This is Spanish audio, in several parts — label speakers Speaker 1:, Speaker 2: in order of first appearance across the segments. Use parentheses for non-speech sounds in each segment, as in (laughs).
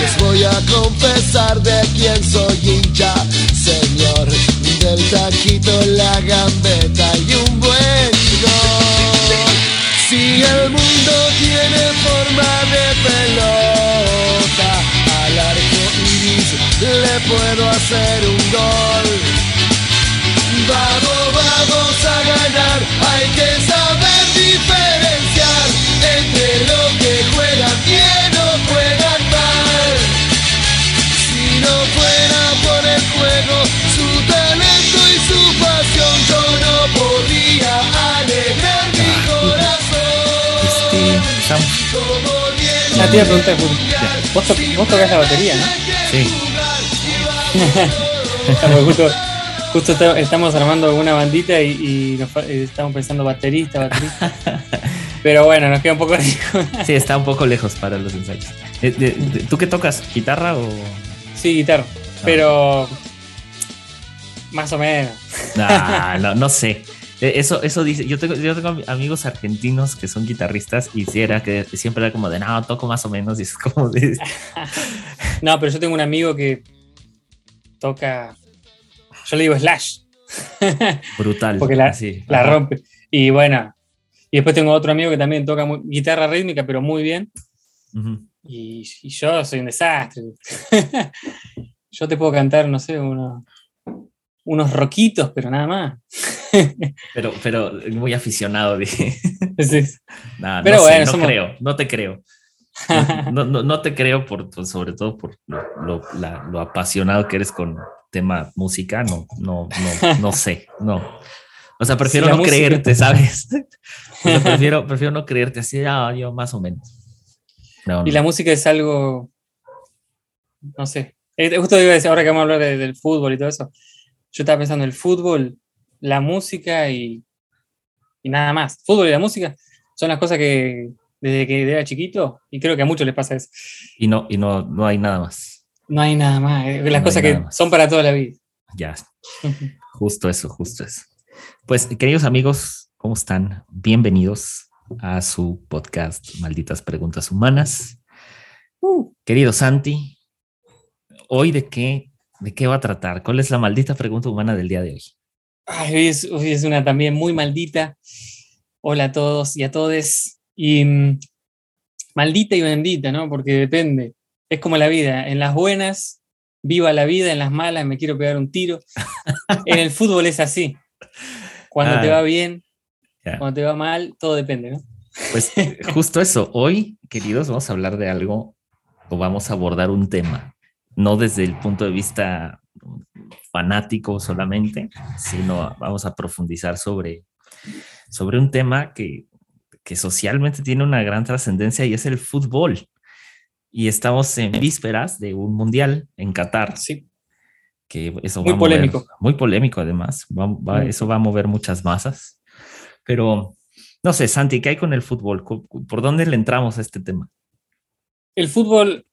Speaker 1: Les voy a confesar de quién soy hincha, señor. Del taquito, la gambeta y un buen gol. Si el mundo tiene forma de pelota, al arco iris le puedo hacer un gol. Vamos, vamos a ganar, hay que
Speaker 2: te iba a preguntar. Vos, to- vos tocás la batería, ¿no?
Speaker 3: Sí. (laughs)
Speaker 2: Justo, justo estamos armando una bandita y, y nos eh, estamos pensando baterista, baterista. (laughs) Pero bueno, nos queda un poco lejos.
Speaker 3: Sí, está un poco lejos para los ensayos. Eh, ¿Tú qué tocas? ¿Guitarra o.?
Speaker 2: Sí, guitarra. Pero más o menos.
Speaker 3: Ah, no, no sé. Eh, Eso, eso dice. Yo tengo, yo tengo amigos argentinos que son guitarristas y si era que siempre era como de no, toco más o menos. Y es como de. (laughs)
Speaker 2: No, pero yo tengo un amigo que toca. Yo le digo slash. (laughs)
Speaker 3: brutal.
Speaker 2: Porque la,
Speaker 3: así.
Speaker 2: la
Speaker 3: Ajá.
Speaker 2: rompe. Y bueno. Y después tengo otro amigo que también toca muy- guitarra rítmica, pero muy bien. Y, y yo soy un desastre. (laughs) yo te puedo cantar, no sé, uno- unos roquitos, pero nada más. (laughs)
Speaker 3: Pero, pero muy aficionado. Dije.
Speaker 2: Sí.
Speaker 3: Nah,
Speaker 2: Pero
Speaker 3: no sé,
Speaker 2: bueno,
Speaker 3: no
Speaker 2: somos-
Speaker 3: creo, no te creo. (laughs) No, no- no- te creo por, por- sobre todo por lo, lo- la- lo apasionado que eres con tema música, no, no, no, no (laughs) sé, no. O sea, prefiero
Speaker 2: Sí,
Speaker 3: no
Speaker 2: música-
Speaker 3: creerte, ¿sabes? O sea, prefiero, prefiero no creerte así, ah, yo más o menos. No,
Speaker 2: Y la música es algo, no sé. Justo iba a decir, ahora que vamos a hablar de- del fútbol y todo eso, yo estaba pensando el fútbol, la música y, y nada más. Fútbol y la música son las cosas que desde que era chiquito, y creo que a muchos les pasa eso,
Speaker 3: Y no, y no, no hay nada más.
Speaker 2: no hay nada más. eh, Las
Speaker 3: No
Speaker 2: cosas que
Speaker 3: más.
Speaker 2: son para toda la vida.
Speaker 3: Ya, justo eso, justo eso. Pues, queridos amigos, ¿cómo están? Bienvenidos a su podcast Malditas Preguntas Humanas.
Speaker 2: Uh,
Speaker 3: Querido Santi, hoy de qué, de qué va a tratar? ¿Cuál es la maldita pregunta humana del día de hoy?
Speaker 2: Ay, hoy, es, hoy es una también muy maldita. Hola a todos y a todes. Y mm, maldita y bendita, ¿no? Porque depende. Es como la vida. En las buenas, viva la vida. En las malas, me quiero pegar un tiro. en el fútbol es así. Cuando te
Speaker 3: Ah,
Speaker 2: va bien, cuando te va mal, todo depende, ¿no?
Speaker 3: Pues justo eso, hoy, queridos, vamos a hablar de algo o vamos a abordar un tema, no desde el punto de vista fanático solamente, sino vamos a profundizar sobre, sobre un tema que, que socialmente tiene una gran trascendencia y es el fútbol. Y estamos en vísperas de un mundial en Qatar,
Speaker 2: Sí.
Speaker 3: que eso
Speaker 2: Muy
Speaker 3: va a mover-
Speaker 2: polémico.
Speaker 3: muy polémico además, va- va-
Speaker 2: Muy.
Speaker 3: eso va a mover muchas masas. Pero no sé, Santi, ¿qué hay con el fútbol? ¿Cu- cu- ¿Por dónde le entramos a este tema?
Speaker 2: El fútbol,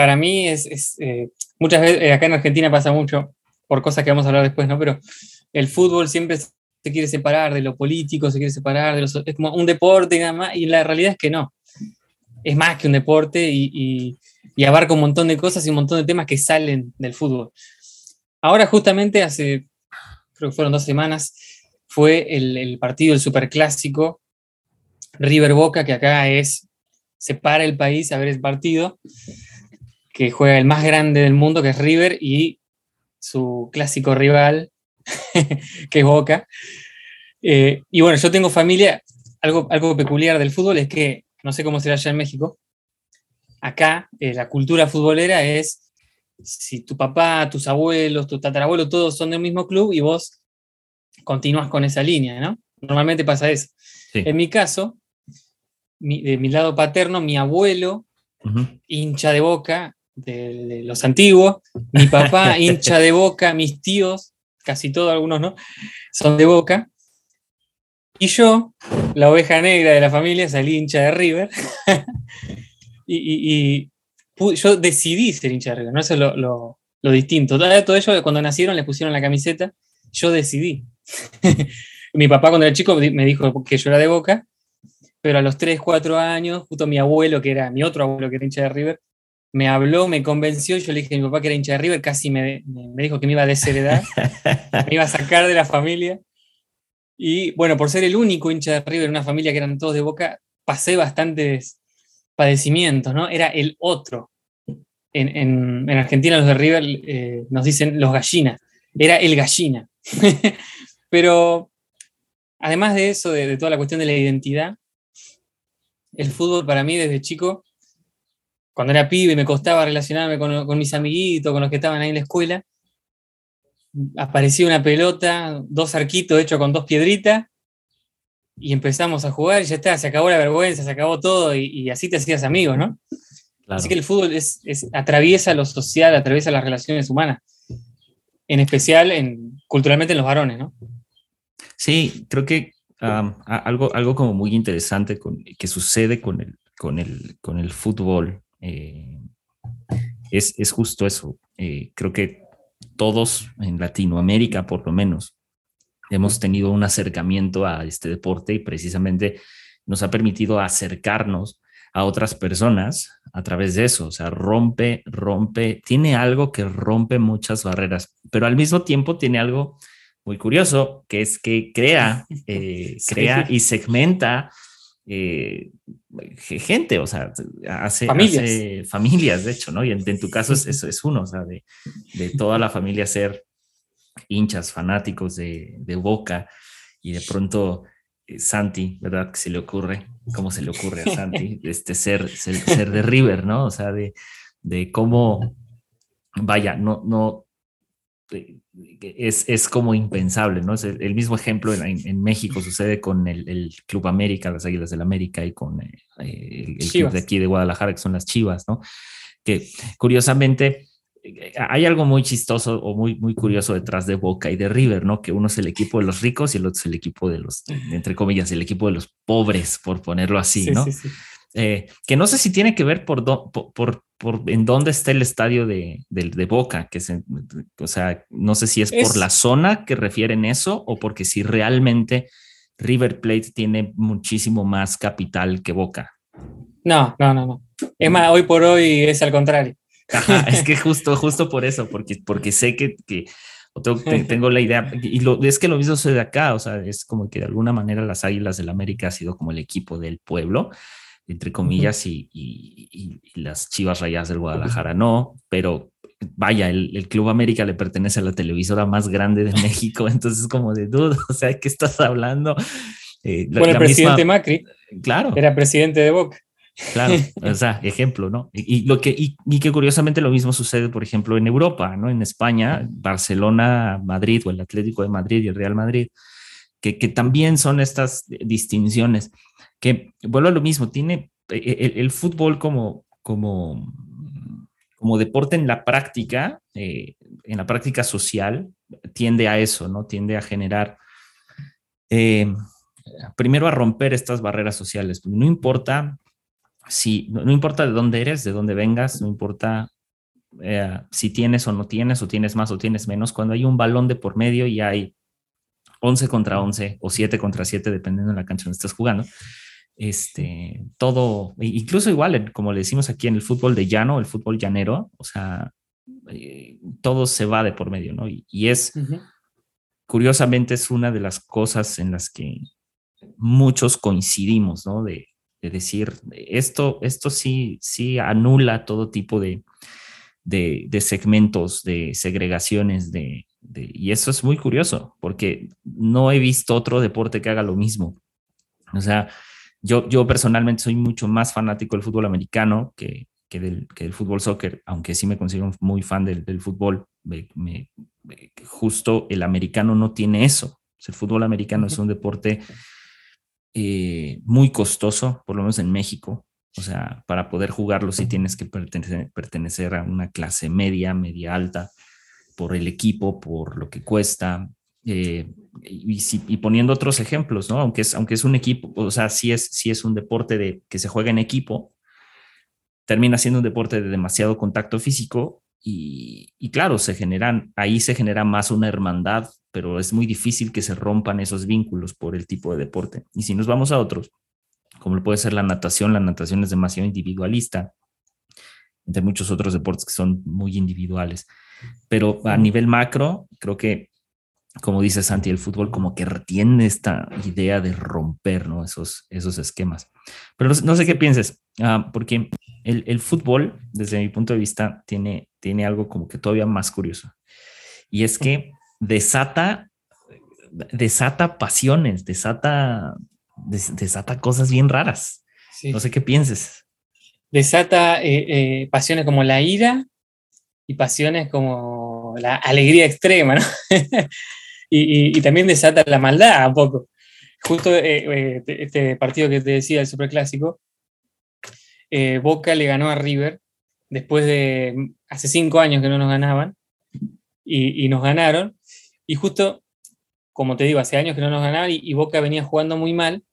Speaker 2: para mí, es, eh, muchas veces, eh, acá en Argentina pasa mucho, por cosas que vamos a hablar después, ¿no? Pero el fútbol siempre se quiere separar de lo político, se quiere separar de los... Es como un deporte nada más, y la realidad es que no. Es más que un deporte y, abarca un montón de cosas y un montón de temas que salen del fútbol. Ahora justamente hace, creo que fueron dos semanas, fue el, el partido, el superclásico River Boca, que acá es se para el país a ver el partido, que juega el más grande del mundo, que es River, y su clásico rival, (laughs) que es Boca. Eh, y bueno, yo tengo familia, algo, algo peculiar del fútbol es que, no sé cómo será allá en México, acá eh, la cultura futbolera es, si tu papá, tus abuelos, tu tatarabuelo, todos son del mismo club y vos continúas con esa línea, ¿no? Normalmente pasa eso.
Speaker 3: Sí.
Speaker 2: En mi caso, mi- de mi lado paterno, mi abuelo, hincha de boca, de, los antiguos, mi papá (laughs) hincha de boca, mis tíos, casi todos, algunos no, son de boca. Y yo, la oveja negra de la familia, salí hincha de River. (laughs) y, yo decidí ser hincha de River, ¿no? Eso es lo, distinto. Todo, ello, cuando nacieron, les pusieron la camiseta, yo decidí. (laughs) mi papá, cuando era chico, me dijo que yo era de boca, pero a los 3, 4 años, justo mi abuelo, que era mi otro abuelo, que era hincha de River, me habló, me convenció, yo le dije a mi papá que era hincha de River, casi me, me dijo que me iba a desheredar, (laughs) me iba a sacar de la familia. Y bueno, por ser el único hincha de River en una familia que eran todos de Boca, pasé bastantes padecimientos, ¿no? Era el otro. En, Argentina los de River eh, nos dicen los gallinas, era el gallina. (laughs) Pero además de eso, de toda la cuestión de la identidad, el fútbol para mí desde chico cuando era pibe me costaba relacionarme con, mis amiguitos, con los que estaban ahí en la escuela, aparecía una pelota, dos arquitos hechos con dos piedritas, y empezamos a jugar y ya está, se acabó la vergüenza, se acabó todo, y, así te hacías amigos, ¿no? Así que el fútbol es, atraviesa lo social, atraviesa las relaciones humanas, en especial en, culturalmente en los varones, ¿no?
Speaker 3: Sí, creo que algo, algo como muy interesante que sucede con el, con el, con el fútbol eh, es, justo eso. Eh, creo que todos en Latinoamérica, por lo menos, hemos tenido un acercamiento a este deporte y precisamente nos ha permitido acercarnos a otras personas a través de eso. O sea, rompe, rompe, tiene algo que rompe muchas barreras, pero al mismo tiempo tiene algo muy curioso, que es que crea, (laughs) eh, crea y segmenta eh, gente, o sea, hace familias. familias, de hecho, ¿no? Y en, tu caso eso es uno, o sea, de, toda la familia ser hinchas, fanáticos de, Boca y de pronto eh, Santi, ¿verdad? Que se le ocurre, ¿cómo se le ocurre a Santi? (laughs) Este, ser, ser, de River, ¿no? O sea, de, de cómo, vaya, no, no, es, es, como impensable, ¿no? Es el, mismo ejemplo en, México sucede con el, Club América, las Águilas del América y con eh, el, club de aquí de Guadalajara, que son las Chivas, ¿no? Que curiosamente eh, hay algo muy chistoso o muy, muy curioso detrás de Boca y de River, ¿no? Que uno es el equipo de los ricos y el otro es el equipo de los, entre comillas, el equipo de los pobres, por ponerlo así, ¿no? Eh, que no sé si tiene que ver por, por, por, en dónde está el estadio de, de, Boca, que se, o sea, no sé si es, por la zona que refieren eso o porque si realmente River Plate tiene muchísimo más capital que Boca.
Speaker 2: No, no, no, no. Es más, hoy por hoy es al contrario.
Speaker 3: es que (laughs) justo, justo por eso, porque, porque sé que, que (laughs) tengo, la idea, y lo, es que lo mismo sucede acá, o sea, es como que de alguna manera las Águilas del América ha sido como el equipo del pueblo, entre comillas, y, las Chivas Rayas del Guadalajara no, pero vaya, el, Club América le pertenece a la televisora más grande de (laughs) México, entonces como de duda, (laughs) o sea, ¿qué estás hablando?
Speaker 2: Eh, bueno, el presidente Macri claro. era presidente de Boca.
Speaker 3: Claro, (laughs) o sea, ejemplo, ¿no? Y, lo que, y, que curiosamente lo mismo sucede, por ejemplo, en Europa, ¿no? En España, Barcelona, Madrid o el Atlético de Madrid y el Real Madrid, que, también son estas distinciones que vuelvo a lo mismo, tiene e, e, el, fútbol como, como, como deporte en la práctica, eh, en la práctica social, tiende a eso, ¿no? Tiende a generar, eh, primero a romper estas barreras sociales. No importa si, no, importa de dónde eres, de dónde vengas, no importa eh, si tienes o no tienes, o tienes más o tienes menos, cuando hay un balón de por medio y hay 11 contra 11 o 7 contra 7, dependiendo de la cancha donde estés jugando, este, todo, incluso igual, como le decimos aquí en el fútbol de llano, el fútbol llanero, o sea, eh, todo se va de por medio, ¿no? Y, es, curiosamente, es una de las cosas en las que muchos coincidimos, ¿no? De, decir, esto, esto sí, sí anula todo tipo de, de, segmentos, de segregaciones, de, y eso es muy curioso, porque no he visto otro deporte que haga lo mismo. O sea, yo, yo personalmente soy mucho más fanático del fútbol americano que, que, del, que del fútbol soccer, aunque sí me considero muy fan del, del fútbol. Me, justo el americano no tiene eso. El fútbol americano es un deporte eh, muy costoso, por lo menos en México. O sea, para poder jugarlo sí tienes que pertenecer, pertenecer a una clase media, media alta, por el equipo, por lo que cuesta. eh, y, poniendo otros ejemplos, ¿no? Aunque es, aunque es un equipo, o sea, sí es, sí es un deporte de, que se juega en equipo, termina siendo un deporte de demasiado contacto físico y, y claro, se generan, ahí se genera más una hermandad, pero es muy difícil que se rompan esos vínculos por el tipo de deporte. Y si nos vamos a otros, como puede ser la natación, la natación es demasiado individualista, entre muchos otros deportes que son muy individuales. Pero a nivel macro, creo que, como dice Santi, el fútbol como que retiene esta idea de romper ¿no? esos, esos esquemas. Pero no, sé- qué pienses, ah, porque el, el fútbol, desde mi punto de vista, tiene, tiene algo como que todavía más curioso. Y es que desata, desata pasiones, desata, des- desata cosas bien raras.
Speaker 2: Sí.
Speaker 3: No sé qué pienses.
Speaker 2: Desata eh, eh, pasiones como la ira y pasiones como la alegría extrema, ¿no? (laughs) y, y- y también desata la maldad un poco. Justo eh, eh, este partido que te decía, el Superclásico, eh, Boca le ganó a River después de mm, hace cinco años que no nos ganaban y, y nos ganaron. Y justo, como te digo, hace años que no nos ganaban y, Boca venía jugando muy mal.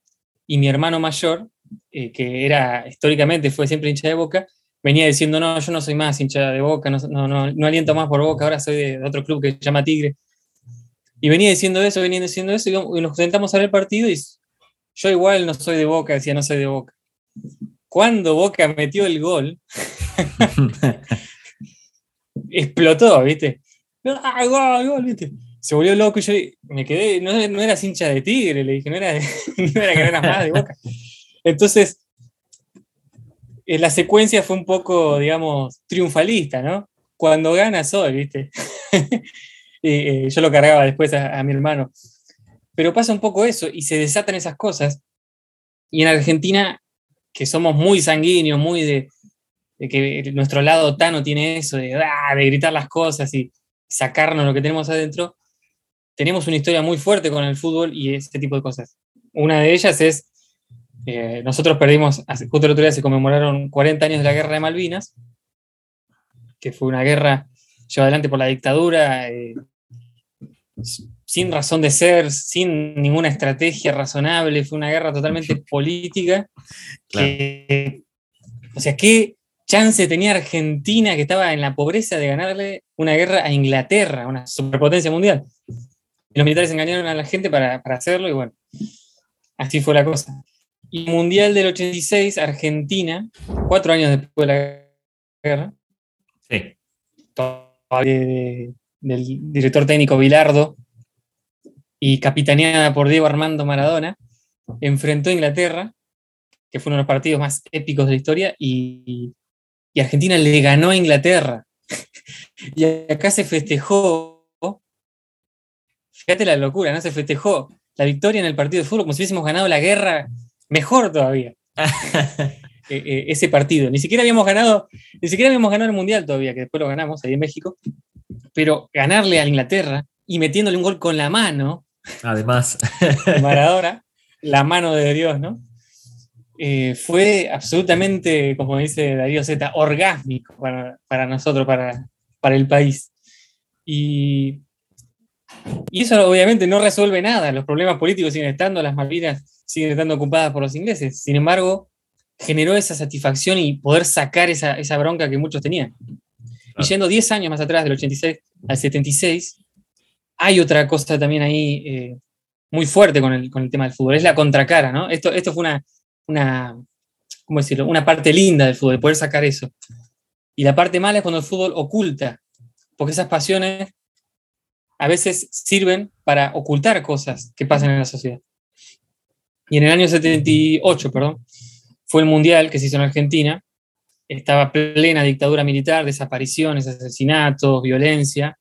Speaker 2: Y mi hermano mayor, eh, que era históricamente fue siempre hincha de Boca, venía diciendo, no, yo no soy más hincha de Boca, no, no, no, no aliento más por Boca, ahora soy de otro club que se llama Tigre. Y venía diciendo eso, venía diciendo eso, y nos sentamos a ver el partido y yo igual no soy de Boca, decía, no soy de Boca. Cuando Boca metió el gol, (laughs) explotó, ¿viste? ¡Ah, gol, gol! ¿viste? Se volvió loco y yo me quedé, no, no eras hincha de Tigre, le dije, no era, de- (laughs) no era que no eras más de Boca. Entonces, eh, la secuencia fue un poco, digamos, triunfalista, ¿no? Cuando gana soy, ¿viste? (laughs) Eh, yo lo cargaba después a, a mi hermano. Pero pasa un poco eso y se desatan esas cosas. Y en Argentina, que somos muy sanguíneos, muy de, de que nuestro lado tano tiene eso, de, ah, de gritar las cosas y sacarnos lo que tenemos adentro, tenemos una historia muy fuerte con el fútbol y este tipo de cosas. Una de ellas es, eh, nosotros perdimos, justo el otro día se conmemoraron 40 años de la guerra de Malvinas, que fue una guerra llevada adelante por la dictadura, eh, sin razón de ser, sin ninguna estrategia razonable, fue una guerra totalmente política.
Speaker 3: Claro.
Speaker 2: que- o sea, ¿qué chance tenía Argentina que estaba en la pobreza de ganarle una guerra a Inglaterra, una superpotencia mundial? Y los militares engañaron a la gente para, para hacerlo y bueno, así fue la cosa. Y Mundial del 86, Argentina, cuatro años después de la guerra,
Speaker 3: Sí.
Speaker 2: del director técnico Bilardo y capitaneada por Diego Armando Maradona, enfrentó a Inglaterra, que fue uno de los partidos más épicos de la historia, y, y Argentina le ganó a Inglaterra. (laughs) y acá se festejó, fíjate la locura, ¿no? Se festejó la victoria en el partido de fútbol como si hubiésemos ganado la guerra mejor todavía. (laughs) eh, eh, ese partido. Ni siquiera habíamos ganado, ni siquiera habíamos ganado el Mundial todavía, que después lo ganamos ahí en México, pero ganarle a Inglaterra y metiéndole un gol con la mano,
Speaker 3: Además,
Speaker 2: de Maradona, (laughs) la mano de Dios, ¿no? Eh, fue absolutamente, como dice Darío Z, orgásmico para, para nosotros, para, para el país. Y, y eso obviamente no resuelve nada, los problemas políticos siguen estando, las Malvinas siguen estando ocupadas por los ingleses. Sin embargo, generó esa satisfacción y poder sacar esa, esa bronca que muchos tenían. Y yendo 10 años más atrás, del 86 al 76, hay otra cosa también ahí eh, muy fuerte con el, con el tema del fútbol, es la contracara, ¿no? Esto, esto fue una, una, ¿cómo decirlo? Una parte linda del fútbol, de poder sacar eso. Y la parte mala es cuando el fútbol oculta, porque esas pasiones a veces sirven para ocultar cosas que pasan en la sociedad. Y en el año 78, perdón, fue el Mundial que se hizo en Argentina, estaba plena dictadura militar, desapariciones, asesinatos, violencia,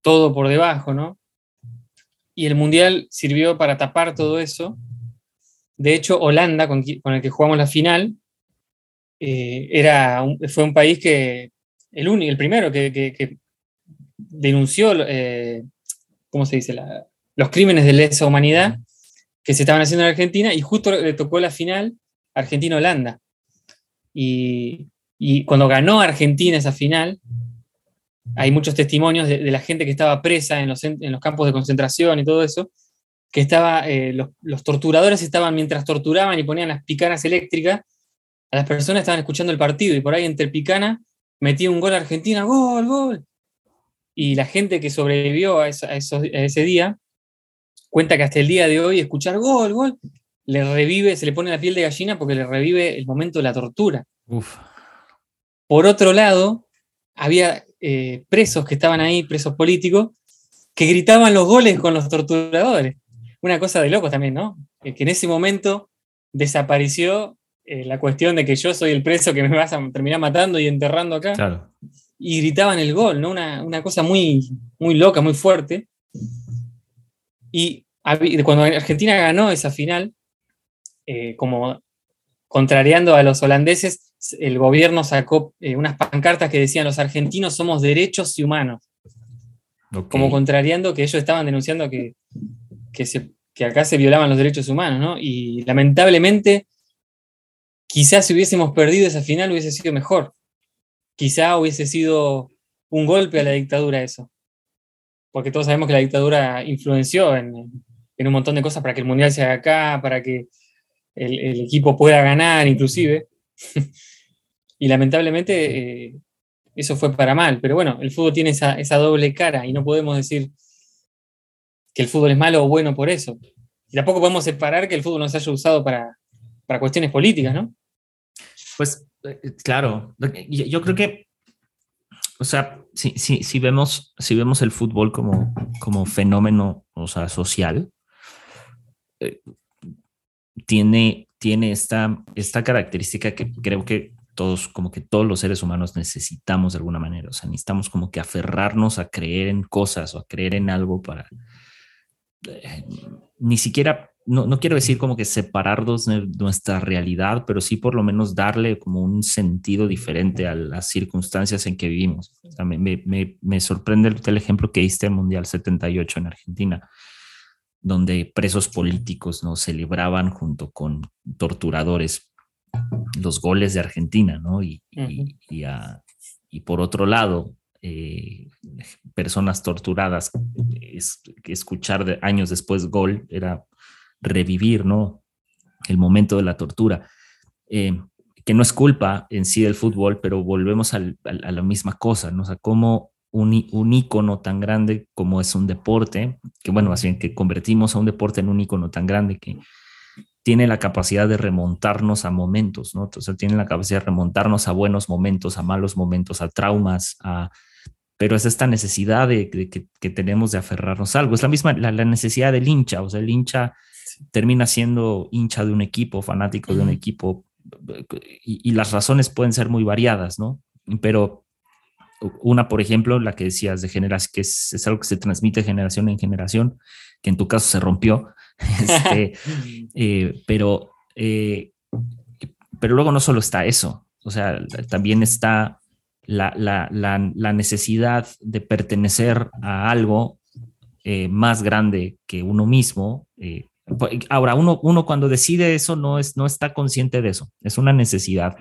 Speaker 2: todo por debajo, ¿no? Y el Mundial sirvió para tapar todo eso. De hecho, Holanda, con, el que jugamos la final, eh, era fue un país que, el, único, el primero que denunció, eh, ¿cómo se dice?, La- los crímenes de lesa humanidad que se estaban haciendo en Argentina y justo le tocó la final Argentina-Holanda. Y, y cuando ganó Argentina esa final, hay muchos testimonios de, la gente que estaba presa en los, en los, campos de concentración y todo eso, que estaba, eh, los, torturadores estaban, mientras torturaban y ponían las picanas eléctricas, a las personas estaban escuchando el partido y por ahí entre picana metía un gol a Argentina, gol, gol. Y la gente que sobrevivió a, ese día cuenta que hasta el día de hoy escuchar gol, gol, le revive, se le pone la piel de gallina porque le revive el momento de la tortura. Por otro lado, había eh, presos que estaban ahí, presos políticos, que gritaban los goles con los torturadores. Una cosa de locos también, ¿no? Que en ese momento desapareció eh, la cuestión de que yo soy el preso que me vas a terminar matando y enterrando acá. Y gritaban el gol, ¿no? Una, cosa muy, muy loca, muy fuerte. Y cuando Argentina ganó esa final, eh, como contrariando a los holandeses, el gobierno sacó eh, unas pancartas que decían los argentinos somos derechos y humanos. Como contrariando que ellos estaban denunciando que, que, acá se violaban los derechos humanos, ¿no? Y lamentablemente, quizás si hubiésemos perdido esa final hubiese sido mejor. Quizá hubiese sido un golpe a la dictadura eso. Porque todos sabemos que la dictadura influenció en, un montón de cosas para que el Mundial se haga acá, para que el, equipo pueda ganar inclusive. (laughs) y lamentablemente eh, eso fue para mal. Pero bueno, el fútbol tiene esa, doble cara y no podemos decir que el fútbol es malo o bueno por eso. Y tampoco podemos separar que el fútbol no se haya usado para, cuestiones políticas, ¿no?
Speaker 3: Pues claro, yo, creo que, o sea, si, si, vemos, si vemos el fútbol como, como fenómeno, o sea, social, eh, tiene, tiene esta, esta característica que creo que todos, como que todos los seres humanos necesitamos de alguna manera. O sea, necesitamos como que aferrarnos a creer en cosas o a creer en algo para eh, ni siquiera, no, no, quiero decir como que separarnos de nuestra realidad, pero sí por lo menos darle como un sentido diferente a las circunstancias en que vivimos. me, me, me, sorprende el, el, ejemplo que diste el Mundial 78 en Argentina donde presos políticos ¿no? celebraban junto con torturadores los goles de Argentina, ¿no? Y, y, por otro lado, eh, personas torturadas, es, escuchar de, años después gol era revivir, ¿no? El momento de la tortura. Eh, que no es culpa en sí del fútbol, pero volvemos a la misma cosa, ¿no? O sea, cómo un, un ícono tan grande como es un deporte, que bueno, más bien que convertimos a un deporte en un ícono tan grande que tiene la capacidad de remontarnos a momentos, ¿no? Entonces tiene la capacidad de remontarnos a buenos momentos, a malos momentos, a traumas, a, pero es esta necesidad de, que, tenemos de aferrarnos a algo. Es la misma, la, necesidad del hincha, o sea, el hincha termina siendo hincha de un equipo, fanático de un equipo, y, y, las razones pueden ser muy variadas, ¿no? Pero una, por ejemplo, la que decías de generación, que es, algo que se transmite generación en generación, que en tu caso se rompió, (laughs) este, (laughs) eh, pero, eh, pero luego no solo está eso, o sea, también está la, la, la, necesidad de pertenecer a algo eh, más grande que uno mismo. Ahora, uno, uno cuando decide eso no, es, no está consciente de eso, es una necesidad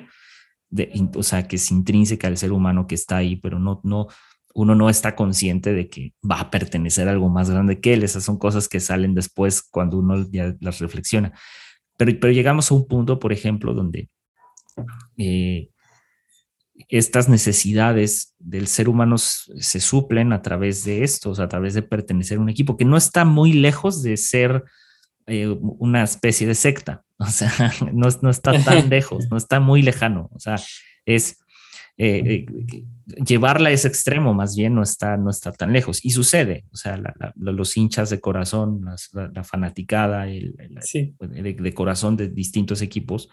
Speaker 3: o sea, que es intrínseca al ser humano que está ahí, pero no, no, uno no está consciente de que va a pertenecer a algo más grande que él. Esas son cosas que salen después cuando uno ya las reflexiona. Pero, pero llegamos a un punto, por ejemplo, donde eh, estas necesidades del ser humano se suplen a través de esto, a través de pertenecer a un equipo que no está muy lejos de ser eh, una especie de secta, (laughs) o sea, no, no, está tan (laughs) lejos, no está muy lejano, o sea, es eh, eh, llevarla a ese extremo más bien no está, no está tan lejos y sucede, o sea, los hinchas de corazón, la, fanaticada el, de, corazón de distintos equipos,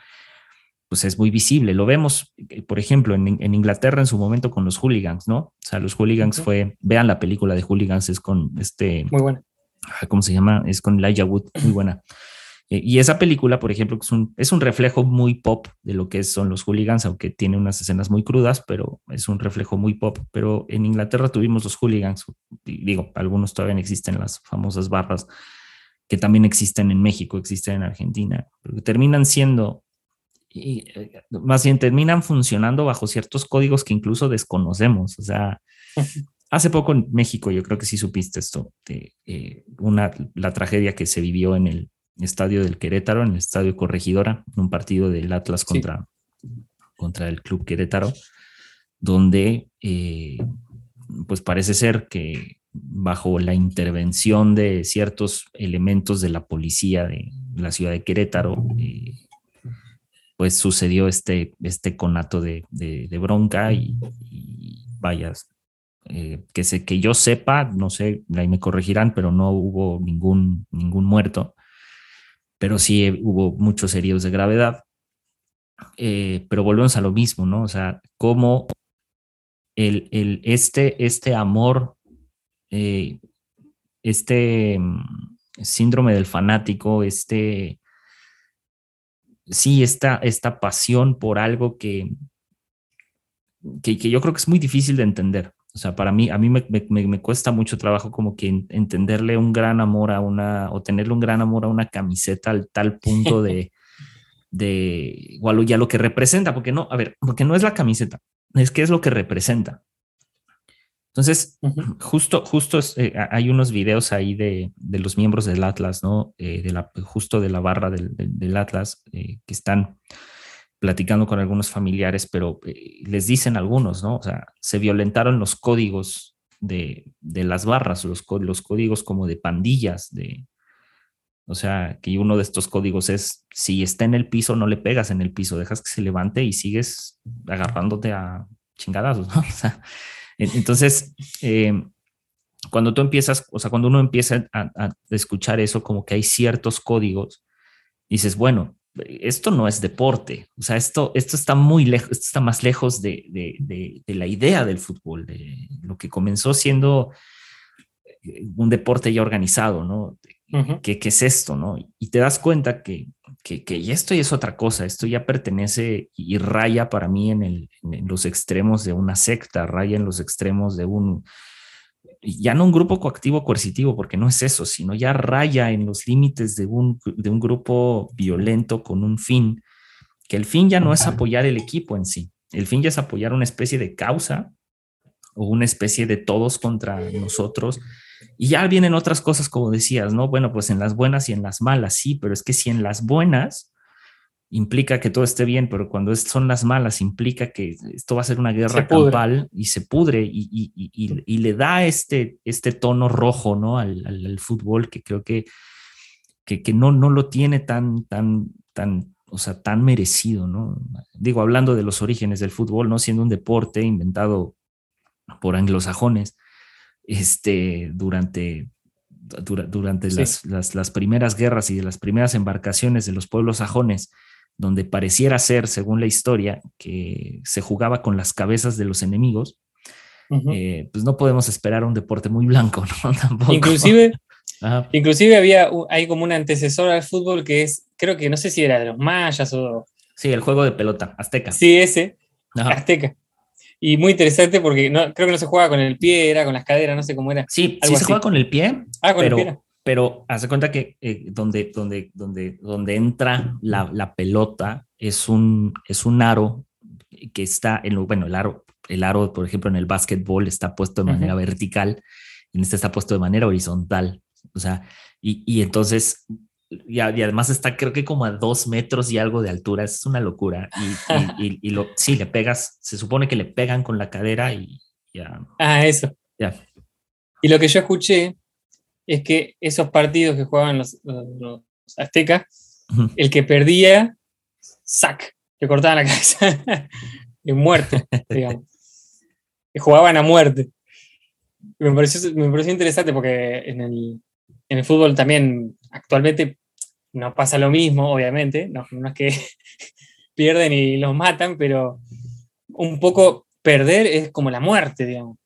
Speaker 3: pues es muy visible. Lo vemos, por ejemplo, en, en, Inglaterra en su momento con los hooligans, ¿no? O sea, los hooligans fue, vean la película de hooligans, es con este...
Speaker 2: Muy bueno.
Speaker 3: ¿Cómo se llama? Es con Elijah Wood, muy buena. Eh, y esa película, por ejemplo, es un, es un reflejo muy pop de lo que son los hooligans, aunque tiene unas escenas muy crudas, pero es un reflejo muy pop. Pero en Inglaterra tuvimos los hooligans, digo, algunos todavía existen las famosas barras que también existen en México, existen en Argentina, pero que terminan siendo y, más bien terminan funcionando bajo ciertos códigos que incluso desconocemos. O sea, (laughs) hace poco en México, yo creo que sí supiste esto, de, eh, una, la tragedia que se vivió en el estadio del Querétaro, en el estadio Corregidora, un partido del Atlas contra, contra el Club Querétaro, donde eh, pues parece ser que bajo la intervención de ciertos elementos de la policía de la ciudad de Querétaro, eh, pues sucedió este, este conato de, bronca y, vayas, eh, que, se, que yo sepa, no sé, ahí me corregirán, pero no hubo ningún, ningún muerto, pero sí hubo muchos heridos de gravedad. Eh, pero volvemos a lo mismo, ¿no? O sea, cómo el, el, este, este amor eh, este mm, síndrome del fanático, este, sí, esta, esta pasión por algo que, que, yo creo que es muy difícil de entender. O sea, para mí, a mí me, me, cuesta mucho trabajo como que entenderle un gran amor a una, o tenerle un gran amor a una camiseta al tal punto de, de igual ya lo que representa, porque no, a ver, porque no es la camiseta, es que es lo que representa. Entonces, justo, justo eh, hay unos videos ahí de, los miembros del Atlas, ¿no? Eh, de la, justo de la barra del, Atlas, eh, que están platicando con algunos familiares, pero les dicen algunos, ¿no? O sea, se violentaron los códigos de, las barras, los, los códigos como de pandillas, de, o sea, que uno de estos códigos es, si está en el piso, no le pegas en el piso, dejas que se levante y sigues agarrándote a chingadazos, ¿no? (laughs) O sea, entonces, eh, cuando tú empiezas, o sea, cuando uno empieza a, escuchar eso, como que hay ciertos códigos, dices, bueno, esto no es deporte, o sea, esto, esto está muy lejos, esto está más lejos de, de, de, la idea del fútbol, de lo que comenzó siendo eh, un deporte ya organizado, ¿no? ¿Qué, ¿Qué, es esto, no? Y te das cuenta que, que, que, esto ya es otra cosa, esto ya pertenece y raya para mí en, el, en los extremos de una secta, raya en los extremos de un, ya no un grupo coactivo coercitivo, porque no es eso, sino ya raya en los límites de un, de un grupo violento con un fin, que el fin ya no es apoyar el equipo en sí, el fin ya es apoyar una especie de causa o una especie de todos contra nosotros y ya vienen otras cosas, como decías, ¿no? Bueno, pues en las buenas y en las malas, sí, pero es que si en las buenas implica que todo esté bien, pero cuando son las malas implica que esto va a ser una guerra campal y se pudre y, le da este, este tono rojo, ¿no? Al, fútbol que creo que, que, que, no, no lo tiene tan, tan, tan, o sea, tan merecido, ¿no? Digo, hablando de los orígenes del fútbol, no siendo un deporte inventado por anglosajones, este, durante, durante las, primeras guerras y de las primeras embarcaciones de los pueblos sajones, donde pareciera ser, según la historia, que se jugaba con las cabezas de los enemigos, eh, pues no podemos esperar un deporte muy blanco, (laughs) ¿no?
Speaker 2: Inclusive, inclusive había, hay como un antecesor al fútbol que es, creo que no sé si era de los mayas o...
Speaker 3: Sí, el juego de pelota, azteca.
Speaker 2: Sí, ese, azteca. Y muy interesante porque no, creo que no se juega con el pie, era con las caderas, no sé cómo era.
Speaker 3: Sí, sí se juega con el pie. Ah, con pero, el pie. Pero hace cuenta que eh, donde, donde, donde, donde entra la, la, pelota es un, es un aro que está en lo, bueno, el aro, el aro, por ejemplo, en el básquetbol está puesto de manera vertical, y en este está puesto de manera horizontal. O sea, y, y entonces y, además está creo que como a dos metros y algo de altura, es una locura. Y, y, lo, (laughs) sí, le pegas, se supone que le pegan con la cadera y ya.
Speaker 2: Ah, eso.
Speaker 3: Ya.
Speaker 2: Y lo que yo escuché es que esos partidos que jugaban los, aztecas, el que perdía, sac, le cortaban la (laughs) cabeza en muerte, digamos. jugaban a muerte. Me pareció, me pareció interesante porque en el, en el fútbol también actualmente no pasa lo mismo, obviamente, no, es que (laughs) pierden y los matan, pero un poco perder es como la muerte, digamos.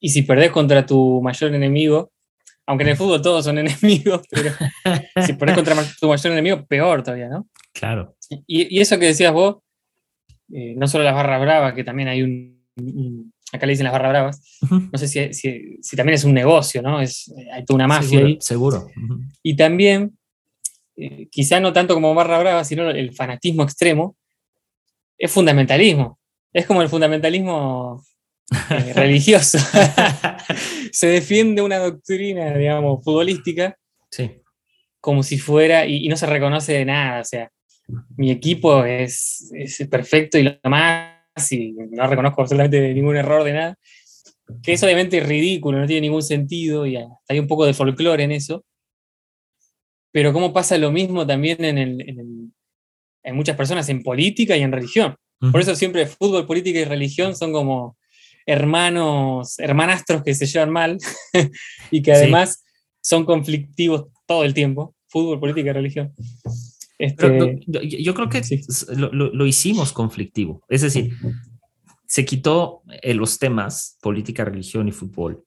Speaker 2: Y si perdés contra tu mayor enemigo, aunque en el fútbol todos son (laughs) enemigos, pero (laughs) si perdés contra tu mayor enemigo, peor todavía, ¿no?
Speaker 3: Claro.
Speaker 2: Y, eso que decías vos, eh, no solo las barras bravas, que también hay un, acá le dicen las barras bravas, no sé si, también es un negocio, ¿no? Es, hay toda una mafia
Speaker 3: seguro,
Speaker 2: ahí.
Speaker 3: Seguro.
Speaker 2: Y también eh, quizá no tanto como barra brava, sino el fanatismo extremo, es fundamentalismo. Es como el fundamentalismo eh, (laughs) religioso. (laughs) Se defiende una doctrina, digamos, futbolística. Como si fuera, y, no se reconoce de nada. O sea, mi equipo es, es perfecto y lo más, y no reconozco absolutamente ningún error de nada. Que es obviamente ridículo, no tiene ningún sentido y hay un poco de folclore en eso. Pero cómo pasa lo mismo también en, en, muchas personas, en política y en religión. Por eso siempre fútbol, política y religión son como hermanos, hermanastros que se llevan mal (laughs) y que además son conflictivos todo el tiempo. Fútbol, política religión.
Speaker 3: Este, yo creo que lo, hicimos conflictivo. Es decir, se quitó eh, los temas política, religión y fútbol.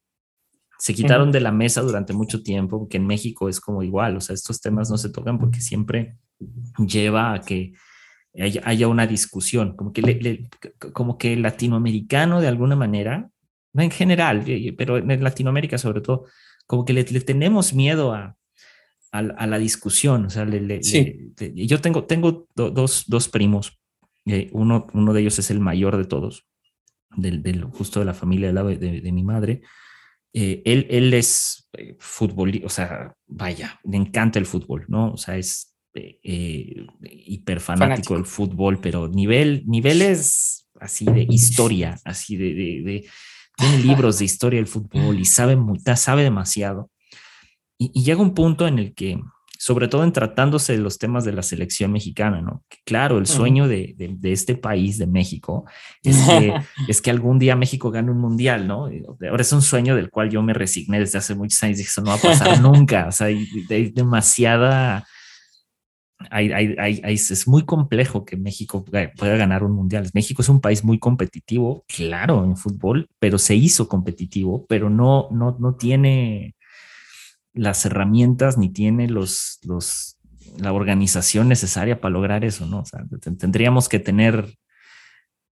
Speaker 3: Se quitaron de la mesa durante mucho tiempo, porque en México es como igual, o sea, estos temas no se tocan porque siempre lleva a que haya, una discusión, como que, como que el latinoamericano de alguna manera, en general, pero en Latinoamérica sobre todo, como que le, tenemos miedo a, a, la discusión. O sea, yo tengo, tengo dos, dos, primos, eh, uno, uno de ellos es el mayor de todos, del, del justo de la familia de, de, de mi madre. Eh, él, él es eh, futbolista, o sea, vaya, le encanta el fútbol, ¿no? O sea, es eh, hiper fanático del fútbol, pero nivel, niveles así de historia, así de, de, tiene libros de historia del fútbol y sabe, sabe demasiado. Y, llega un punto en el que, sobre todo en tratándose de los temas de la selección mexicana, ¿no? claro, el sueño de, de, este país, de México, es que, (laughs) es que algún día México gane un mundial, ¿no? Ahora es un sueño del cual yo me resigné desde hace muchos años y eso no va a pasar (laughs) nunca, o sea, hay demasiada es muy complejo que México pueda ganar un mundial. México es un país muy competitivo, claro, en fútbol, pero se hizo competitivo, pero no, no, no tiene las herramientas ni tiene los, los, la organización necesaria para lograr eso, ¿no? O sea, tendríamos que tener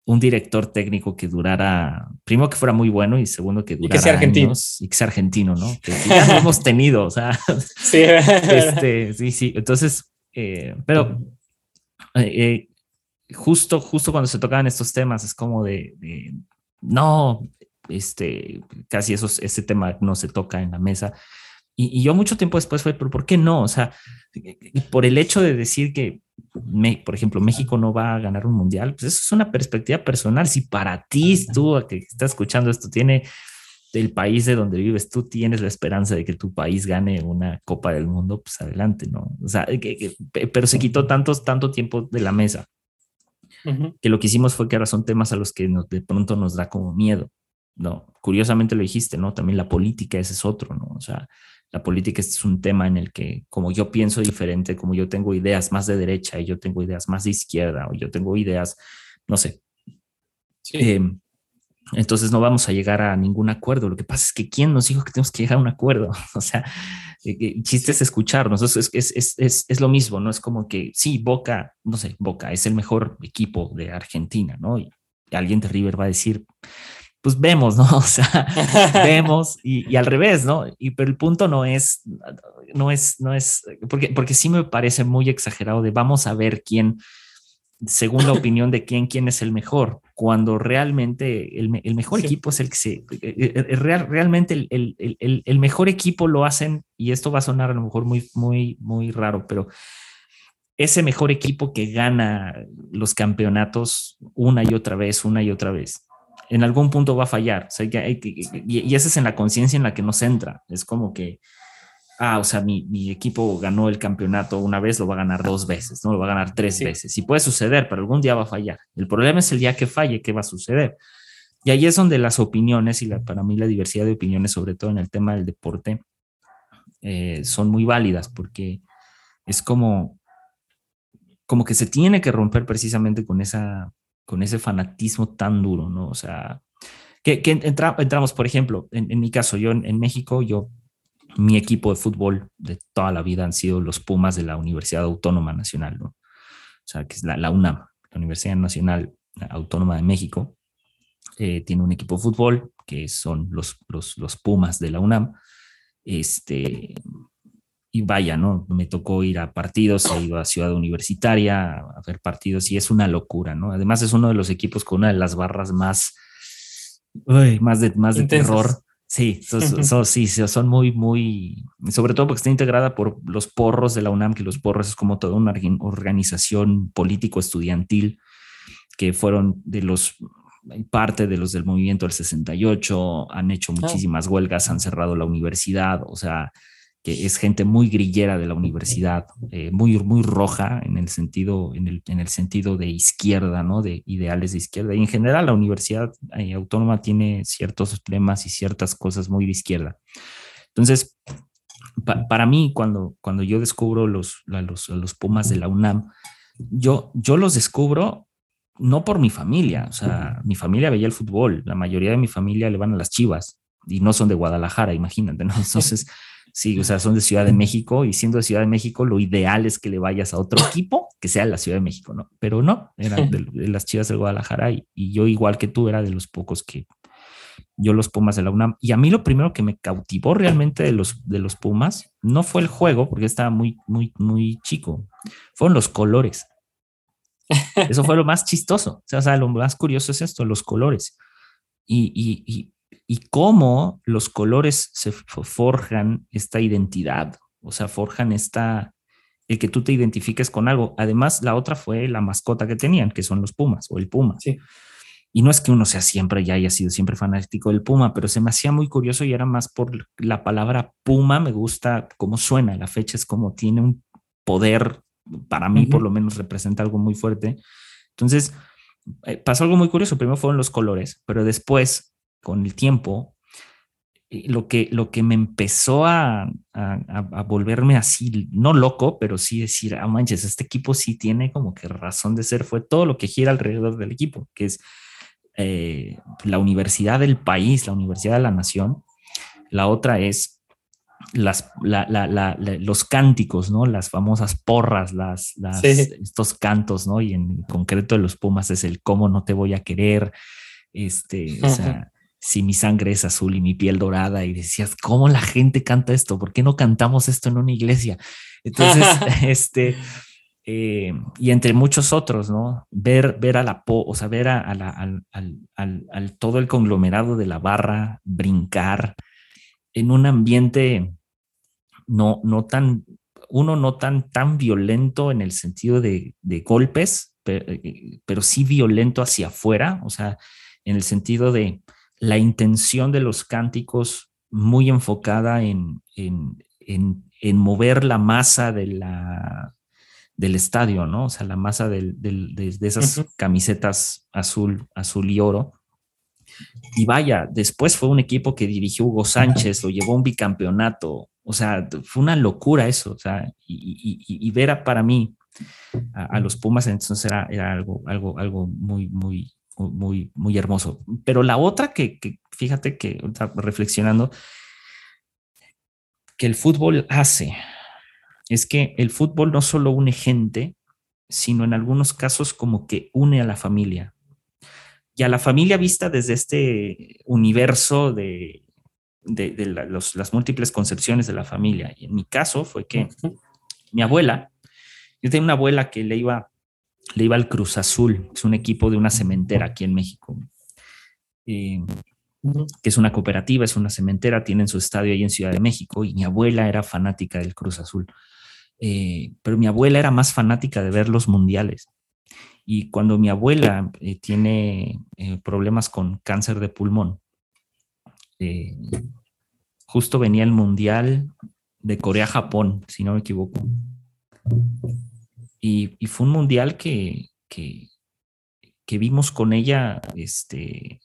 Speaker 3: un director técnico que durara, primero que fuera muy bueno y segundo que durara y que sea argentino, y que sea argentino ¿no? Que, ya lo hemos tenido, o sea, (laughs) sí, este, sí, sí. Entonces, eh, pero eh, eh, justo, justo cuando se tocaban estos temas es como de, no, este, casi esos, ese tema no se toca en la mesa. Y, yo mucho tiempo después fue, pero ¿por qué no? O sea, por el hecho de decir que, me, por ejemplo, México no va a ganar un mundial, pues eso es una perspectiva personal. Si para ti, tú que estás escuchando esto, tiene del país de donde vives, tú tienes la esperanza de que tu país gane una Copa del Mundo, pues adelante, ¿no? O sea, pero se quitó tantos, tanto tiempo de la mesa que lo que hicimos fue que ahora son temas a los que de pronto nos da como miedo, ¿no? Curiosamente lo dijiste, ¿no? También la política, ese es otro, ¿no? O sea, la política es un tema en el que como yo pienso diferente, como yo tengo ideas más de derecha y yo tengo ideas más de izquierda o yo tengo ideas, no sé. Sí. Em, entonces no vamos a llegar a ningún acuerdo. Lo que pasa es que ¿quién nos dijo que tenemos que llegar a un acuerdo? (laughs) O sea, el eh, chiste es escucharnos. Es, es, es, es, lo mismo, ¿no? Es como que sí, Boca, no sé, Boca es el mejor equipo de Argentina, ¿no? Y alguien de River va a decir, pues vemos, ¿no? (laughs) O sea, vemos y, y, al revés, ¿no? Y pero el punto no es, no es, no es, porque, porque sí me parece muy exagerado de vamos a ver quién según la (laughs) opinión de quién, quién es el mejor, cuando realmente el, mejor equipo es el que se, eh, eh, eh, real, realmente el, mejor equipo lo hacen, y esto va a sonar a lo mejor muy, muy, muy raro, pero ese mejor equipo que gana los campeonatos una y otra vez, una y otra vez, en algún punto va a fallar. y, y esa es en la conciencia en la que nos entra. Es como que ah, o sea, mi, equipo ganó el campeonato una vez, lo va a ganar dos veces, ¿no? Lo va a ganar tres veces. Y puede suceder, pero algún día va a fallar. El problema es el día que falle, ¿qué va a suceder? Y ahí es donde las opiniones y la, para mí la diversidad de opiniones, sobre todo en el tema del deporte, eh, son muy válidas porque es como, como que se tiene que romper precisamente con, esa, con ese fanatismo tan duro, ¿no? O sea, que, entramos, por ejemplo, en, mi caso, yo en México, yo mi equipo de fútbol de toda la vida han sido los Pumas de la Universidad Autónoma Nacional. O sea, que es la, UNAM, la Universidad Nacional Autónoma de México. Eh, tiene un equipo de fútbol que son los, los, Pumas de la UNAM. Este, y vaya, ¿no? Me tocó ir a partidos, he ido a Ciudad Universitaria a ver partidos y es una locura, ¿no? Además es uno de los equipos con una de las barras más, más de, más de terror. Sí, son, (laughs) sí, son muy, muy, sobre todo porque está integrada por los porros de la UNAM, que los porros es como toda una organización político-estudiantil que fueron de los parte de los del movimiento del 68, han hecho muchísimas huelgas, han cerrado la universidad, o sea, que es gente muy grillera de la universidad, eh, muy, muy roja en el, sentido, en, el, en el sentido de izquierda, ¿no? De ideales de izquierda. Y en general la universidad eh, autónoma tiene ciertos problemas y ciertas cosas muy de izquierda. Entonces, para mí, cuando, cuando yo descubro los, los, los Pumas de la UNAM, yo, yo los descubro no por mi familia, o sea, mi familia veía el fútbol, la mayoría de mi familia le van a las chivas y no son de Guadalajara, imagínate, ¿no? Entonces, Sí, o sea, son de Ciudad de México y siendo de Ciudad de México, lo ideal es que le vayas a otro equipo que sea la Ciudad de México, ¿no? Pero no, eran de, las chivas del Guadalajara y, yo, igual que tú, era de los pocos que yo los Pumas de la UNAM. Y a mí lo primero que me cautivó realmente de los, de los Pumas no fue el juego, porque estaba muy, muy, muy chico, fueron los colores. Eso fue lo más chistoso. O sea, lo más curioso es esto, los colores. Y, y, y cómo los colores se forjan esta identidad, o sea, forjan esta, el que tú te identifiques con algo. Además, la otra fue la mascota que tenían, que son los Pumas o el Puma.
Speaker 2: Sí.
Speaker 3: Y no es que uno sea siempre, ya haya sido siempre fanático del Puma, pero se me hacía muy curioso y era más por la palabra Puma, me gusta cómo suena, la fecha es como tiene un poder, para mí por lo menos representa algo muy fuerte. Entonces, eh, pasó algo muy curioso, primero fueron los colores, pero después con el tiempo, eh, lo que, lo que me empezó a, a, volverme así, no loco, pero sí decir, ah, manches, este equipo sí tiene como que razón de ser, fue todo lo que gira alrededor del equipo, que es eh, la universidad del país, la universidad de la nación. La otra es las, los cánticos, ¿no? Las famosas porras, las, estos cantos, ¿no? Y en concreto de los Pumas es el cómo no te voy a querer, este, o sea, si mi sangre es azul y mi piel dorada y decías, ¿cómo la gente canta esto? ¿Por qué no cantamos esto en una iglesia? Entonces, (laughs) (laughs) este, eh, y entre muchos otros, ¿no? Ver, ver a la, o sea, ver a, al, al, todo el conglomerado de la barra brincar en un ambiente no, no tan, uno no tan, tan violento en el sentido de, de golpes, pero, eh, pero sí violento hacia afuera, o sea, en el sentido de la intención de los cánticos muy enfocada en, en, mover la masa de la, del estadio, ¿no? O sea, la masa de, esas camisetas azul, azul y oro. Y vaya, después fue un equipo que dirigió Hugo Sánchez, lo llevó a un bicampeonato. O sea, fue una locura eso. O sea, y, ver a, para mí a, los Pumas entonces era, era algo, algo, algo muy, muy, muy, muy hermoso. Pero la otra que, fíjate que reflexionando, que el fútbol hace, es que el fútbol no solo une gente, sino en algunos casos como que une a la familia. Y a la familia vista desde este universo de, las múltiples concepciones de la familia. Y en mi caso fue que mi abuela, yo tenía una abuela que le iba le iba al Cruz Azul, es un equipo de una cementera aquí en México, eh, que es una cooperativa, es una cementera, tienen su estadio ahí en Ciudad de México y mi abuela era fanática del Cruz Azul. Eh, pero mi abuela era más fanática de ver los mundiales. Y cuando mi abuela eh, tiene problemas con cáncer de pulmón, justo venía el mundial de Corea-Japón, si no me equivoco. Y, fue un mundial que, que, vimos con ella este,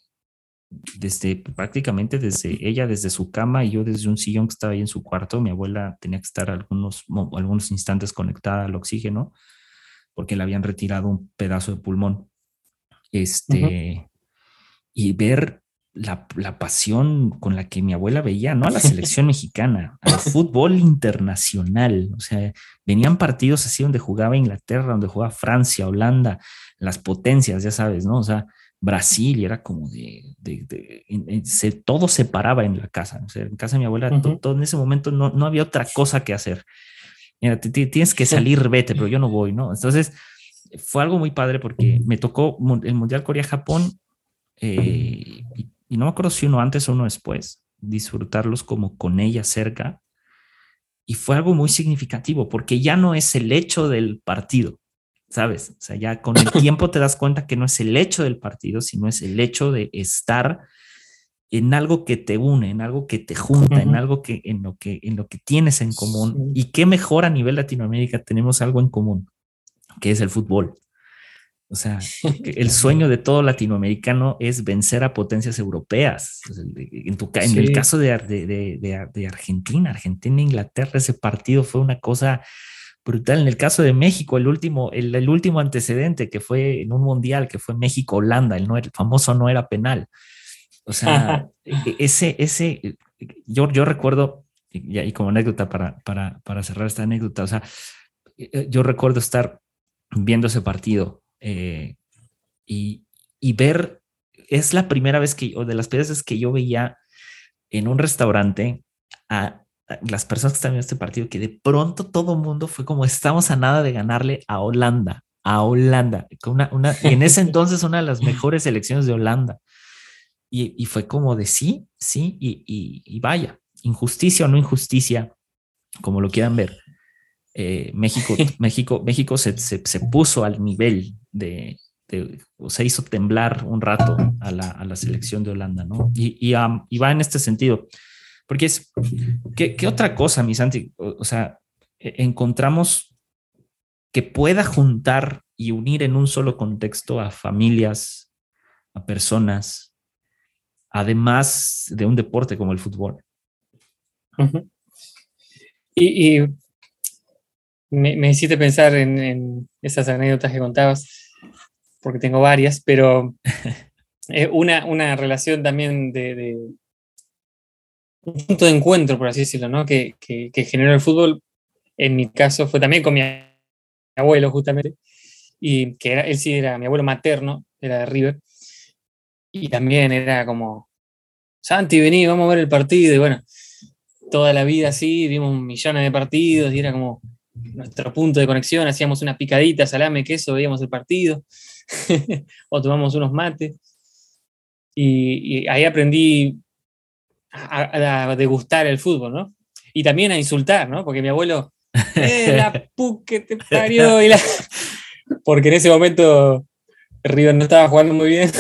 Speaker 3: desde prácticamente desde ella, desde su cama y yo desde un sillón que estaba ahí en su cuarto. Mi abuela tenía que estar algunos, algunos instantes conectada al oxígeno porque le habían retirado un pedazo de pulmón. Este, Y ver la, pasión con la que mi abuela veía, no a la (laughs) selección mexicana, al fútbol internacional. O sea, venían partidos así donde jugaba Inglaterra, donde jugaba Francia, Holanda, las potencias, ya sabes, ¿no? O sea, Brasil y era como de, se, todo se paraba en la casa. O sea, en casa de mi abuela, todo, en ese momento no, no, había otra cosa que hacer. Mira, tienes que salir, vete, pero yo no voy, ¿no? Entonces, fue algo muy padre porque me tocó el Mundial Corea-Japón eh, y, y, no me acuerdo si uno antes o uno después, disfrutarlos como con ella cerca. Y fue algo muy significativo porque ya no es el hecho del partido, ¿sabes? O sea, ya con el (laughs) tiempo te das cuenta que no es el hecho del partido, sino es el hecho de estar en algo que te une, en algo que te junta, en algo que en lo que en lo que tienes en común. Y qué mejor a nivel Latinoamérica tenemos algo en común, que es el fútbol. O sea, (laughs) el sueño de todo latinoamericano es vencer a potencias europeas. En, tu, en el caso de, de, de, Argentina, Argentina, Inglaterra, ese partido fue una cosa brutal. En el caso de México, el último, el, último antecedente que fue en un mundial, que fue México-Holanda, el, no, el famoso no era penal. O sea, e, (laughs) e, ese, ese, yo, yo recuerdo, y, como anécdota para, para, para, cerrar esta anécdota, o sea, eh, yo recuerdo estar viendo ese partido eh, y, y, ver, es la primera vez que, o de las primeras veces que yo veía en un restaurante a, las personas que están viendo este partido, que de pronto todo mundo fue como estamos a nada de ganarle a Holanda, a Holanda, una, una, en ese (laughs) entonces una de las mejores selecciones de Holanda. Y, y fue como de sí, sí, y, y, vaya, injusticia o no injusticia, como lo quieran ver. Eh, México, (laughs) México, México se, se, se, puso al nivel de, de, o se hizo temblar un rato a la, a la selección de Holanda, ¿no? Y, y, y va en este sentido. Porque es, ¿qué, otra cosa, mi Santi? O, sea, e, encontramos que pueda juntar y unir en un solo contexto a familias, a personas, además de un deporte como el fútbol.
Speaker 2: Y, me, hiciste pensar en, esas anécdotas que contabas, porque tengo varias, pero (laughs) eh, una, una relación también de, un punto de encuentro, por así decirlo, ¿no? que, que, generó el fútbol. En mi caso fue también con mi abuelo, justamente, y que era, él sí era mi abuelo materno, era de River, y también era como, Santi, vení, vamos a ver el partido, y bueno, toda la vida así, vimos millones de partidos, y era como nuestro punto de conexión, hacíamos una picadita, salame, queso, veíamos el partido, (laughs) o tomamos unos mates, y, y ahí aprendí a, degustar el fútbol, ¿no? Y también a insultar, ¿no? Porque mi abuelo, (laughs) ¡eh, la pu que te parió! Y (laughs) Porque en ese momento River no estaba jugando muy bien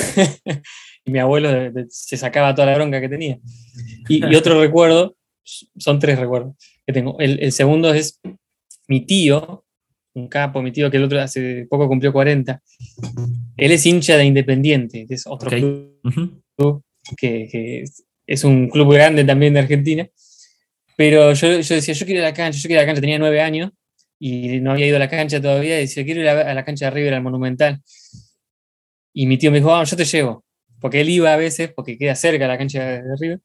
Speaker 2: y mi abuelo se sacaba toda la bronca que tenía. Y, otro recuerdo, son tres recuerdos que tengo. El, segundo es mi tío, un capo, mi tío que el otro hace poco cumplió 40. Él es hincha de Independiente, que es otro club que, que, es un club grande también de Argentina. Pero yo, yo, decía, yo quiero ir a la cancha, yo quiero ir a la cancha, tenía nueve años y no había ido a la cancha todavía, y decía, quiero ir a, la cancha de River, al Monumental. Y mi tío me dijo, vamos, yo te llevo, porque él iba a veces, porque queda cerca la cancha de River.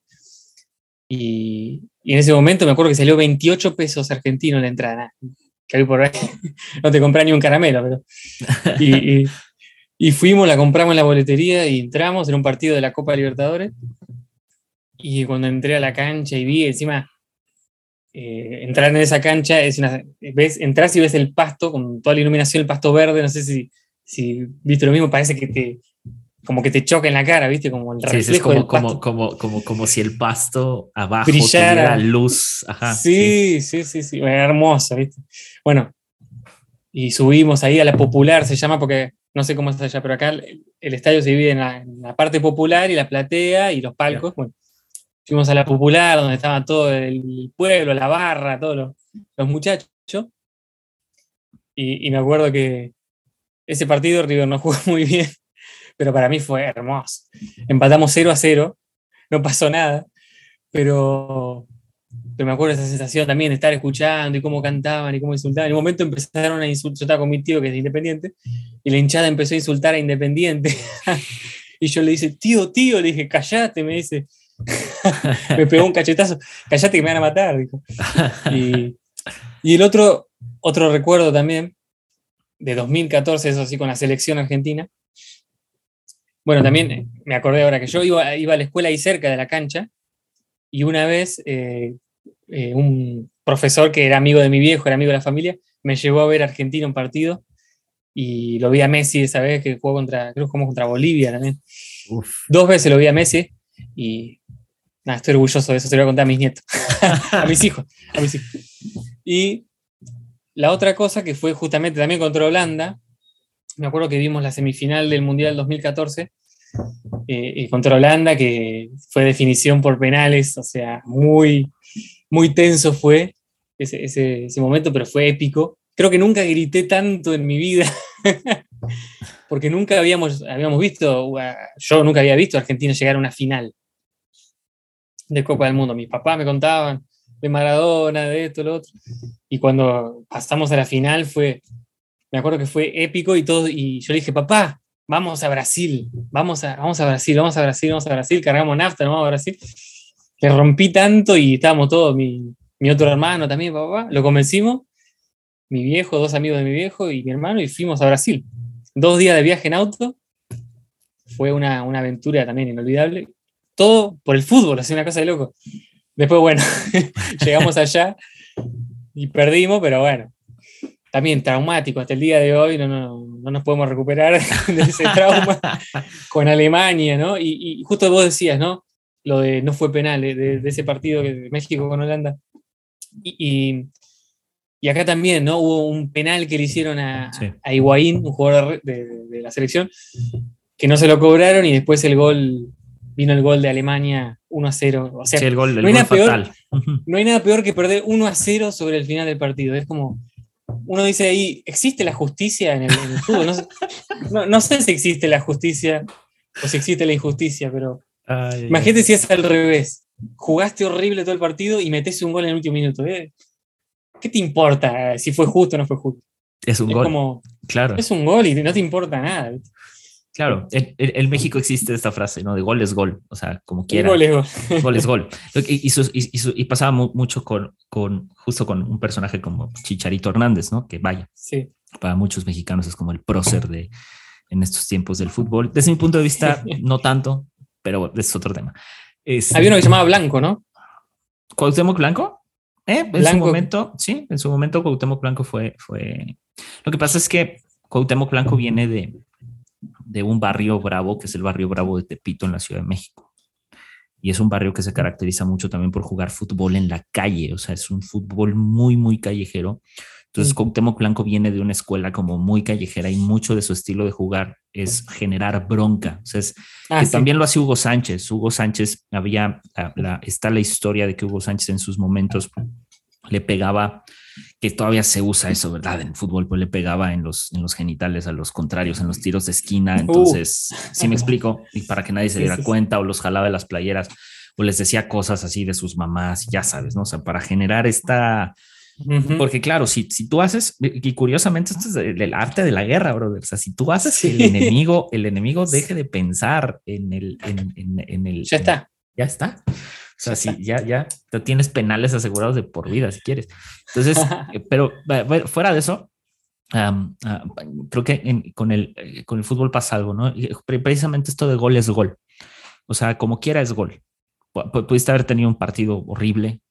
Speaker 2: Y, y, en ese momento me acuerdo que salió 28 pesos argentinos la entrada, que por ahí (laughs) no te compré ni un caramelo, pero... (laughs) Y, y, y, fuimos, la compramos en la boletería y entramos en un partido de la Copa Libertadores y cuando entré a la cancha y vi encima, eh, entrar en esa cancha es una. Ves, entras y ves el pasto con toda la iluminación, el pasto verde, no sé si, si viste lo mismo, parece que te. Como que te choca en la cara, ¿viste? Como el reflejo
Speaker 3: como, como, como, como, como, si el pasto abajo tuviera luz. Ajá,
Speaker 2: sí, sí, sí, sí, hermoso, ¿viste? Bueno, y subimos ahí a la popular, se llama porque no sé cómo está allá, pero acá el, estadio se divide en la, parte popular y la platea y los palcos. Bueno, fuimos a la popular, donde estaba todo el pueblo, la barra, todos los, muchachos. Y, me acuerdo que ese partido River no jugó (laughs) muy bien, pero para mí fue hermoso. Empatamos 0 a 0, no pasó nada, pero, me acuerdo esa sensación también de estar escuchando y cómo cantaban y cómo insultaban. En un momento empezaron a insultar, yo estaba con mi tío que es Independiente, y la hinchada empezó a insultar a Independiente. (laughs) y yo le dije, tío, tío, le dije, callate, me dice (laughs) me pegó un cachetazo, callate que me van a matar, Y, el otro, otro recuerdo también, de 2014, eso sí, con la selección argentina, Bueno, también eh, me acordé ahora que yo iba, iba a la escuela ahí cerca de la cancha y una vez eh, eh, un profesor que era amigo de mi viejo, era amigo de la familia, me llevó a ver a Argentina un partido y lo vi a Messi esa vez que jugó contra, creo que contra Bolivia también. Dos veces lo vi a Messi y nada, estoy orgulloso de eso, se lo voy a contar a mis nietos, (laughs) a mis hijos, a mis hijos. Y la otra cosa que fue justamente también contra Holanda, me acuerdo que vimos la semifinal del Mundial 2014 eh, contra Holanda, que fue definición por penales, o sea, muy, muy tenso fue ese, ese, momento, pero fue épico. Creo que nunca grité tanto en mi vida, (laughs) porque nunca habíamos, habíamos visto, yo nunca había visto a Argentina llegar a una final de Copa del Mundo. Mis papás me contaban de Maradona, de esto, lo otro. Y cuando pasamos a la final fue, me acuerdo que fue épico y todo, y yo le dije, papá, vamos a Brasil, vamos a, vamos a Brasil, vamos a Brasil, vamos a Brasil, cargamos nafta, vamos a Brasil. Le rompí tanto y estábamos todos, mi, mi otro hermano también, papá, lo convencimos, mi viejo, dos amigos de mi viejo y mi hermano, y fuimos a Brasil. Dos días de viaje en auto, fue una, una aventura también inolvidable. Todo por el fútbol, así una cosa de loco. Después, bueno, (laughs) llegamos allá y perdimos, pero bueno, también traumático. Hasta el día de hoy no, no, no nos podemos recuperar (laughs) de ese trauma (laughs) con Alemania, ¿no? Y, y, justo vos decías, ¿no? Lo de no fue penal, de, de ese partido de México con Holanda. Y, y, acá también, ¿no? Hubo un penal que le hicieron a, sí. a Higuaín, un jugador de, de, la selección, que no se lo cobraron y después el gol, vino el gol de Alemania 1 a 0. O sea,
Speaker 3: sí, el gol, el
Speaker 2: no, hay
Speaker 3: gol
Speaker 2: nada peor, (laughs) no hay nada peor que perder 1 a 0 sobre el final del partido. Es como, uno dice ahí, ¿existe la justicia en el, en el fútbol? No sé, no, no sé, si existe la justicia o si existe la injusticia, pero ay, imagínate si es al revés. Jugaste horrible todo el partido y metes un gol en el último minuto. ¿eh? ¿Qué te importa si fue justo o no fue justo?
Speaker 3: Es un
Speaker 2: es
Speaker 3: gol.
Speaker 2: Como,
Speaker 3: claro.
Speaker 2: Es un gol y no te importa nada.
Speaker 3: Claro, en, en, México existe esta frase, ¿no? De gol es gol, o sea, como quiera.
Speaker 2: Gol es gol.
Speaker 3: gol, es gol. (laughs) Y, y, y, y pasaba mucho con, con, justo con un personaje como Chicharito Hernández, ¿no? Que vaya,
Speaker 2: sí.
Speaker 3: para muchos mexicanos es como el prócer de, en estos tiempos del fútbol. Desde mi punto de vista, (laughs) no tanto, pero es otro tema.
Speaker 2: Es, Había uno que se llamaba Blanco, ¿no?
Speaker 3: ¿Cuauhtémoc Blanco? Eh, en Blanco. su momento, sí, en su momento Cuauhtémoc Blanco fue, fue... Lo que pasa es que Cuauhtémoc Blanco viene de, de un barrio bravo, que es el barrio bravo de Tepito en la Ciudad de México. Y es un barrio que se caracteriza mucho también por jugar fútbol en la calle, o sea, es un fútbol muy, muy callejero. Entonces. Cuauhtémoc Blanco viene de una escuela como muy callejera y mucho de su estilo de jugar es generar bronca. O sea, es, ah, que sí. también lo hace Hugo Sánchez. Hugo Sánchez había, la, la, está la historia de que Hugo Sánchez en sus momentos le pegaba que todavía se usa eso, ¿verdad? En fútbol, pues le pegaba en los, en los genitales a los contrarios, en los tiros de esquina. Entonces, uh. si me (laughs) explico, y para que nadie se diera cuenta, o los jalaba de las playeras, o les decía cosas así de sus mamás, ya sabes, ¿no? O sea, para generar esta. Uh -huh. Porque, claro, si, si tú haces, y curiosamente, esto es el, el arte de la guerra, brother. O sea, si tú haces sí. que el enemigo, el enemigo (laughs) deje de pensar en el. En, en, en el
Speaker 2: ya está.
Speaker 3: Ya está. O sea, si ya, ya te tienes penales asegurados de por vida, si quieres. Entonces, (laughs) pero fuera de eso, um, uh, creo que en, con, el, eh, con el fútbol pasa algo, ¿no? Y precisamente esto de gol es gol. O sea, como quiera es gol. Pudiste haber tenido un partido horrible,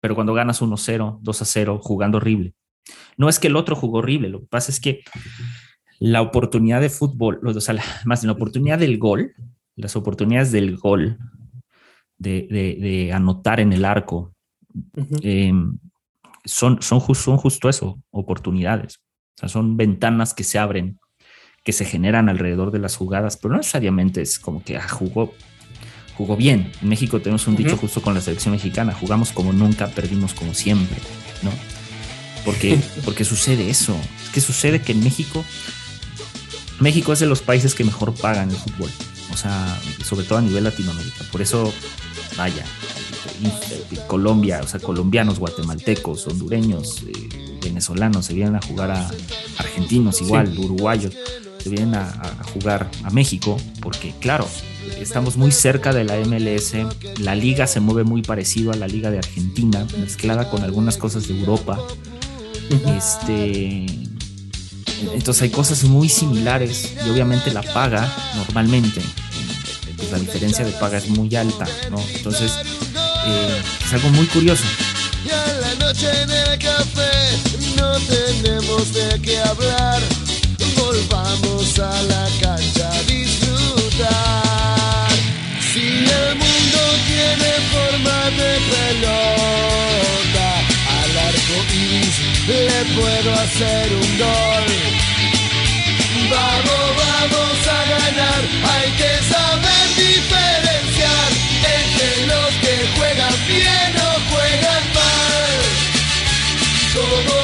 Speaker 3: pero cuando ganas 1-0, 2-0, jugando horrible. No es que el otro jugó horrible, lo que pasa es que la oportunidad de fútbol, o sea, más la oportunidad del gol, las oportunidades del gol de, de, de anotar en el arco. Uh -huh. eh, son, son, just, son justo eso, oportunidades. O sea, son ventanas que se abren, que se generan alrededor de las jugadas, pero no necesariamente es como que ah, jugó, jugó bien. En México tenemos un uh -huh. dicho justo con la selección mexicana, jugamos como nunca, perdimos como siempre, ¿no? Porque, (laughs) porque sucede eso. Es que sucede que en México, México es de los países que mejor pagan el fútbol. O sea, sobre todo a nivel Latinoamérica. Por eso vaya, Colombia, o sea, colombianos, guatemaltecos, hondureños, eh, venezolanos, se vienen a jugar a argentinos igual, sí. uruguayos, se vienen a, a, jugar a México, porque claro, estamos muy cerca de la MLS, la liga se mueve muy parecido a la liga de Argentina, mezclada con algunas cosas de Europa. Uh -huh. Este Entonces hay cosas muy similares y obviamente la paga normalmente, pues la diferencia de paga es muy alta, ¿no? Entonces eh, es algo muy curioso.
Speaker 1: Y a la noche en el café no tenemos de qué hablar. Volvamos a la cancha a disfrutar. Si el mundo tiene forma de pelota, al arco iris le puedo hacer un gol. Vamos, vamos a ganar, hay que Lord.